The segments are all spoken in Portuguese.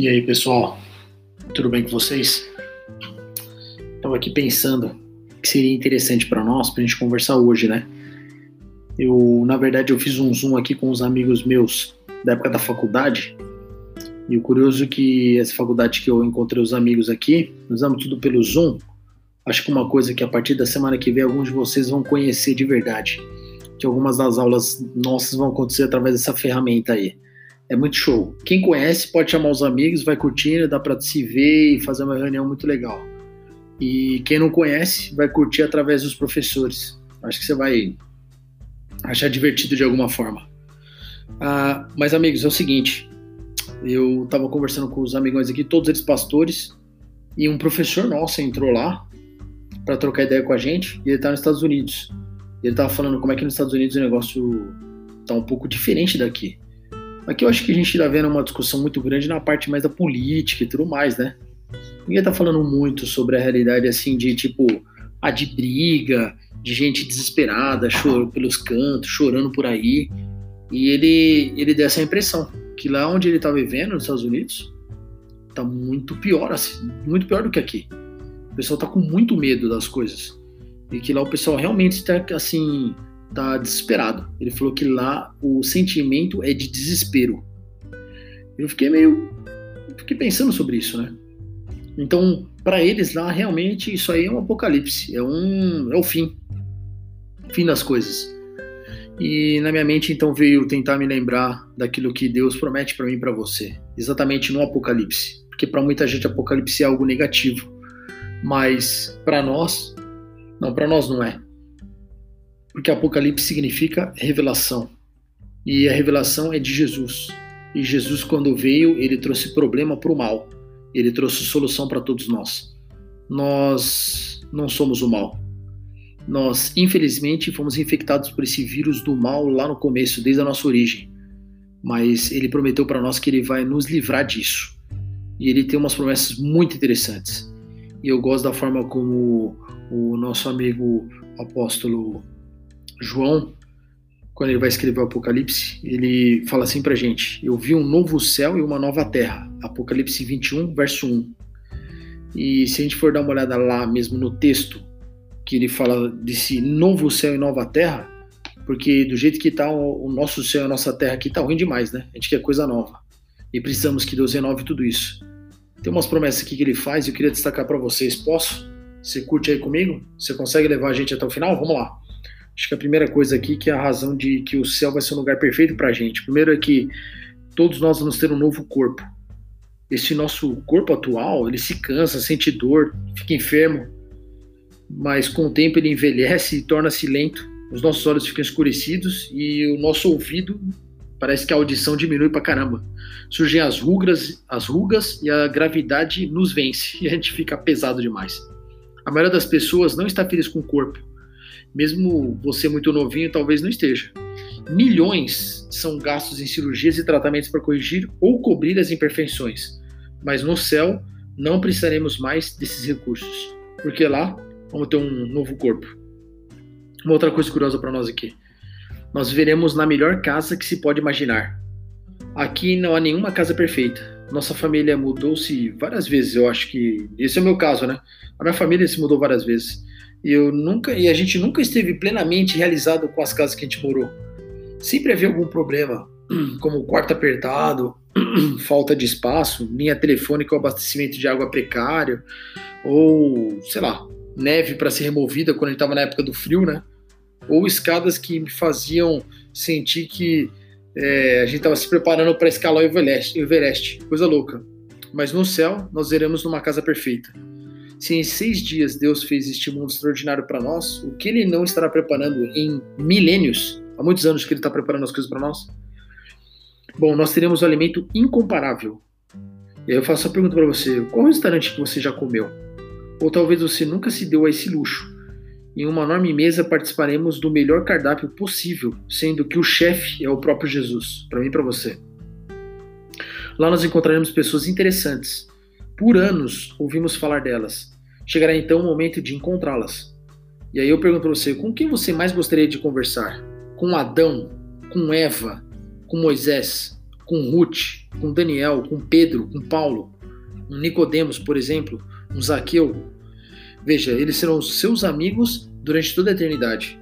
E aí, pessoal, tudo bem com vocês? Estava aqui pensando que seria interessante para nós, para a gente conversar hoje, né? Eu, na verdade, eu fiz um zoom aqui com os amigos meus da época da faculdade. E o curioso é que essa faculdade que eu encontrei os amigos aqui, usamos tudo pelo Zoom. Acho que uma coisa que a partir da semana que vem alguns de vocês vão conhecer de verdade, que algumas das aulas nossas vão acontecer através dessa ferramenta aí. É muito show. Quem conhece pode chamar os amigos, vai curtindo, dá para se ver e fazer uma reunião muito legal. E quem não conhece vai curtir através dos professores. Acho que você vai achar divertido de alguma forma. Ah, mas amigos, é o seguinte, eu estava conversando com os amigões aqui, todos eles pastores, e um professor nosso entrou lá para trocar ideia com a gente, e ele está nos Estados Unidos. Ele estava falando como é que nos Estados Unidos o negócio tá um pouco diferente daqui. Aqui eu acho que a gente está vendo uma discussão muito grande na parte mais da política e tudo mais, né? Ninguém tá falando muito sobre a realidade assim de tipo, a de briga, de gente desesperada, chorando pelos cantos, chorando por aí. E ele, ele deu essa impressão que lá onde ele tá vivendo, nos Estados Unidos, tá muito pior, assim, muito pior do que aqui. O pessoal tá com muito medo das coisas. E que lá o pessoal realmente está assim, tá desesperado. Ele falou que lá o sentimento é de desespero. Eu fiquei meio. Fiquei pensando sobre isso, né? Então, para eles lá, realmente, isso aí é um apocalipse. É, um, é o fim. Fim das coisas. E na minha mente, então, veio tentar me lembrar daquilo que Deus promete para mim e para você. Exatamente no apocalipse. Porque para muita gente, apocalipse é algo negativo. Mas para nós, não, para nós não é porque Apocalipse significa revelação. E a revelação é de Jesus. E Jesus, quando veio, ele trouxe problema para o mal. Ele trouxe solução para todos nós. Nós não somos o mal. Nós, infelizmente, fomos infectados por esse vírus do mal lá no começo, desde a nossa origem. Mas ele prometeu para nós que ele vai nos livrar disso. E ele tem umas promessas muito interessantes. E eu gosto da forma como o nosso amigo apóstolo João, quando ele vai escrever o Apocalipse, ele fala assim pra gente: Eu vi um novo céu e uma nova terra. Apocalipse 21, verso 1. E se a gente for dar uma olhada lá mesmo no texto, que ele fala desse novo céu e nova terra, porque do jeito que tá o nosso céu e a nossa terra aqui tá ruim demais, né? A gente quer coisa nova. E precisamos que Deus renove tudo isso. Tem umas promessas aqui que ele faz eu queria destacar para vocês. Posso? Você curte aí comigo? Você consegue levar a gente até o final? Vamos lá. Acho que a primeira coisa aqui que é a razão de que o céu vai ser um lugar perfeito para a gente. Primeiro é que todos nós vamos ter um novo corpo. Esse nosso corpo atual, ele se cansa, sente dor, fica enfermo, mas com o tempo ele envelhece e torna-se lento. Os nossos olhos ficam escurecidos e o nosso ouvido parece que a audição diminui para caramba. Surgem as rugas, as rugas e a gravidade nos vence e a gente fica pesado demais. A maioria das pessoas não está feliz com o corpo mesmo você muito novinho, talvez não esteja. Milhões são gastos em cirurgias e tratamentos para corrigir ou cobrir as imperfeições, mas no céu não precisaremos mais desses recursos, porque lá vamos ter um novo corpo. Uma outra coisa curiosa para nós aqui: nós viveremos na melhor casa que se pode imaginar. Aqui não há nenhuma casa perfeita. Nossa família mudou-se várias vezes, eu acho que esse é o meu caso, né? A minha família se mudou várias vezes. Eu nunca e a gente nunca esteve plenamente realizado com as casas que a gente morou. Sempre havia algum problema, como quarto apertado, falta de espaço, linha telefônica ou abastecimento de água precário, ou sei lá, neve para ser removida quando a gente estava na época do frio, né? Ou escadas que me faziam sentir que é, a gente estava se preparando para escalar o Everest, Everest, coisa louca. Mas no céu nós iremos numa casa perfeita. Se em seis dias Deus fez este mundo extraordinário para nós, o que Ele não estará preparando em milênios? Há muitos anos que Ele está preparando as coisas para nós. Bom, nós teremos um alimento incomparável. E aí eu faço a pergunta para você: qual restaurante que você já comeu? Ou talvez você nunca se deu a esse luxo. Em uma enorme mesa participaremos do melhor cardápio possível, sendo que o chefe é o próprio Jesus, para mim e para você. Lá nós encontraremos pessoas interessantes. Por anos ouvimos falar delas, chegará então o momento de encontrá-las. E aí eu pergunto para você, com quem você mais gostaria de conversar? Com Adão? Com Eva? Com Moisés? com Ruth, com Daniel, com Pedro, com Paulo, um Nicodemos, por exemplo, um Zaqueu. Veja, eles serão seus amigos durante toda a eternidade.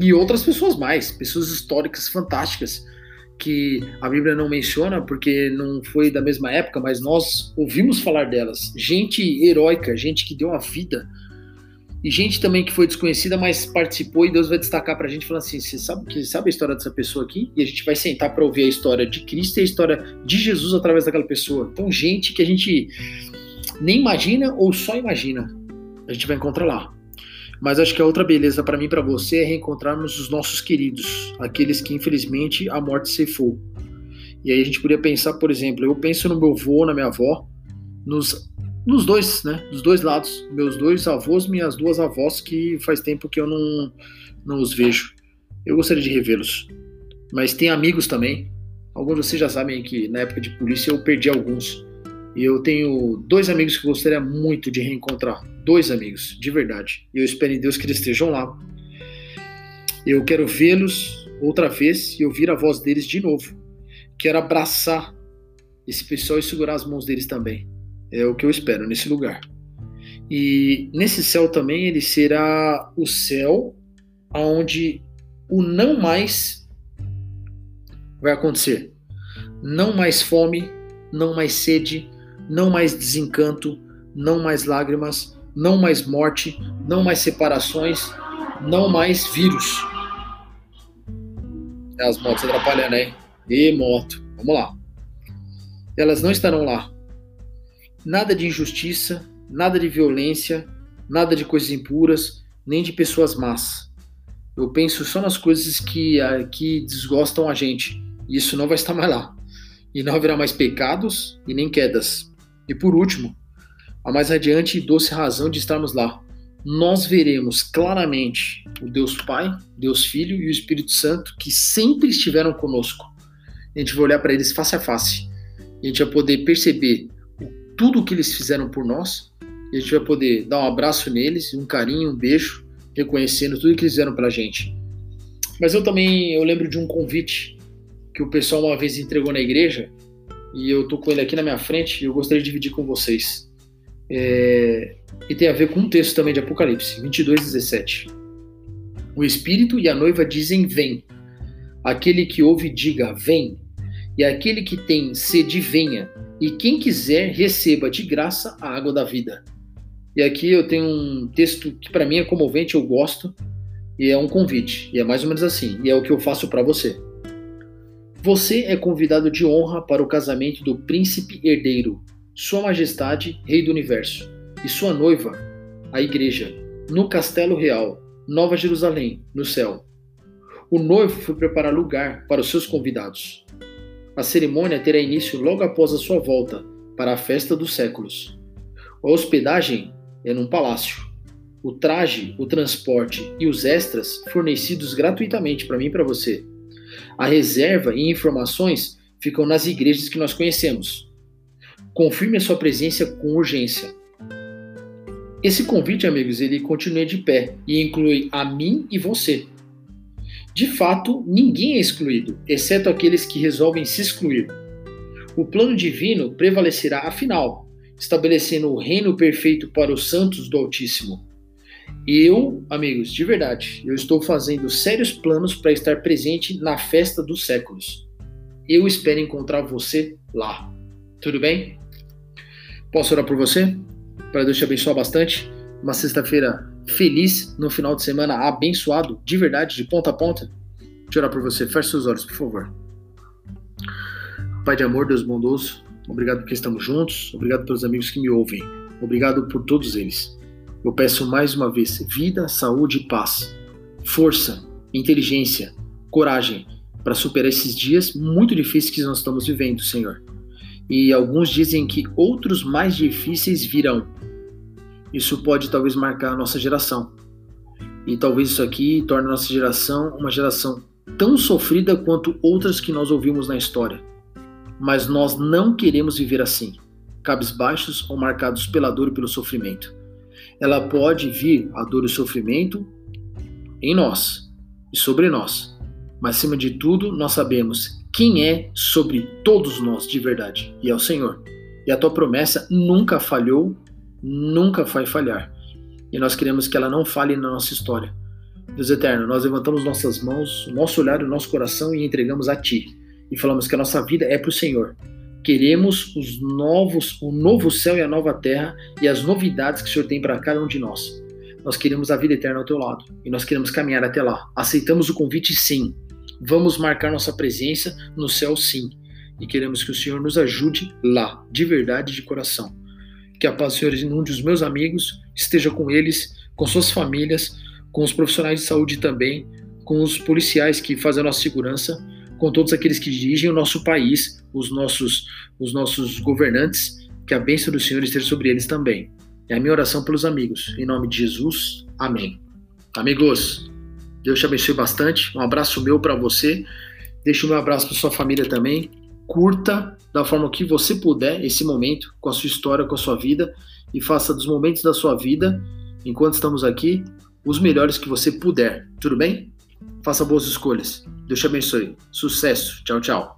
E outras pessoas mais, pessoas históricas fantásticas que a Bíblia não menciona porque não foi da mesma época, mas nós ouvimos falar delas. Gente heróica, gente que deu a vida. E gente também que foi desconhecida, mas participou e Deus vai destacar pra gente falando assim: você sabe que sabe a história dessa pessoa aqui? E a gente vai sentar para ouvir a história de Cristo e a história de Jesus através daquela pessoa. Então, gente que a gente nem imagina ou só imagina, a gente vai encontrar lá. Mas acho que a outra beleza para mim e para você é reencontrarmos os nossos queridos, aqueles que infelizmente a morte ceifou. E aí a gente poderia pensar, por exemplo, eu penso no meu avô, na minha avó, nos, nos dois, né? Dos dois lados, meus dois avós, minhas duas avós, que faz tempo que eu não, não os vejo. Eu gostaria de revê-los. Mas tem amigos também. Alguns de vocês já sabem que na época de polícia eu perdi alguns. Eu tenho dois amigos que gostaria muito de reencontrar. Dois amigos, de verdade. E eu espero em Deus que eles estejam lá. Eu quero vê-los outra vez e ouvir a voz deles de novo. Quero abraçar esse pessoal e segurar as mãos deles também. É o que eu espero nesse lugar. E nesse céu também ele será o céu onde o não mais vai acontecer. Não mais fome, não mais sede, não mais desencanto, não mais lágrimas, não mais morte, não mais separações, não mais vírus. É, as motos atrapalhando, hein? E moto. Vamos lá. Elas não estarão lá. Nada de injustiça, nada de violência, nada de coisas impuras, nem de pessoas más. Eu penso só nas coisas que, que desgostam a gente. Isso não vai estar mais lá. E não haverá mais pecados e nem quedas. E por último, a mais radiante e doce razão de estarmos lá. Nós veremos claramente o Deus Pai, Deus Filho e o Espírito Santo que sempre estiveram conosco. A gente vai olhar para eles face a face. A gente vai poder perceber tudo o que eles fizeram por nós. A gente vai poder dar um abraço neles, um carinho, um beijo, reconhecendo tudo que eles fizeram a gente. Mas eu também eu lembro de um convite que o pessoal uma vez entregou na igreja e eu tô com ele aqui na minha frente e eu gostaria de dividir com vocês. É, e tem a ver com um texto também de Apocalipse, 22, 17. O Espírito e a noiva dizem: Vem. Aquele que ouve, diga: Vem. E aquele que tem sede, venha. E quem quiser, receba de graça a água da vida. E aqui eu tenho um texto que para mim é comovente, eu gosto, e é um convite. E é mais ou menos assim, e é o que eu faço para você. Você é convidado de honra para o casamento do príncipe herdeiro, Sua Majestade, Rei do Universo, e sua noiva, a Igreja, no Castelo Real, Nova Jerusalém, no céu. O noivo foi preparar lugar para os seus convidados. A cerimônia terá início logo após a sua volta para a festa dos séculos. A hospedagem é num palácio. O traje, o transporte e os extras fornecidos gratuitamente para mim e para você a reserva e informações ficam nas igrejas que nós conhecemos. Confirme a sua presença com urgência. Esse convite, amigos, ele continua de pé e inclui a mim e você. De fato, ninguém é excluído, exceto aqueles que resolvem se excluir. O plano divino prevalecerá afinal, estabelecendo o reino perfeito para os santos do Altíssimo. Eu, amigos, de verdade, eu estou fazendo sérios planos para estar presente na festa dos séculos. Eu espero encontrar você lá. Tudo bem? Posso orar por você? Para Deus te abençoar bastante. Uma sexta-feira feliz, no final de semana abençoado, de verdade, de ponta a ponta. Deixa eu orar por você. Feche seus olhos, por favor. Pai de amor, Deus bondoso, obrigado porque estamos juntos. Obrigado pelos amigos que me ouvem. Obrigado por todos eles. Eu peço mais uma vez vida, saúde e paz, força, inteligência, coragem para superar esses dias muito difíceis que nós estamos vivendo, Senhor. E alguns dizem que outros mais difíceis virão. Isso pode talvez marcar a nossa geração. E talvez isso aqui torne a nossa geração uma geração tão sofrida quanto outras que nós ouvimos na história. Mas nós não queremos viver assim, cabisbaixos ou marcados pela dor e pelo sofrimento ela pode vir a dor e o sofrimento em nós e sobre nós. Mas acima de tudo, nós sabemos quem é sobre todos nós de verdade, e é o Senhor. E a tua promessa nunca falhou, nunca vai falhar. E nós queremos que ela não falhe na nossa história. Deus eterno, nós levantamos nossas mãos, nosso olhar o nosso coração e entregamos a Ti. E falamos que a nossa vida é para o Senhor. Queremos os novos, o novo céu e a nova terra e as novidades que o Senhor tem para cada um de nós. Nós queremos a vida eterna ao teu lado e nós queremos caminhar até lá. Aceitamos o convite, sim. Vamos marcar nossa presença no céu, sim. E queremos que o Senhor nos ajude lá, de verdade, de coração. Que a paz do Senhor inunde os meus amigos, esteja com eles, com suas famílias, com os profissionais de saúde também, com os policiais que fazem a nossa segurança, com todos aqueles que dirigem o nosso país, os nossos, os nossos governantes, que a bênção do Senhor esteja sobre eles também. É a minha oração pelos amigos. Em nome de Jesus, amém. Amigos, Deus te abençoe bastante. Um abraço meu para você. Deixa o meu abraço para sua família também. Curta da forma que você puder esse momento com a sua história, com a sua vida e faça dos momentos da sua vida, enquanto estamos aqui, os melhores que você puder. Tudo bem? Faça boas escolhas. Deus te abençoe. Sucesso. Tchau, tchau.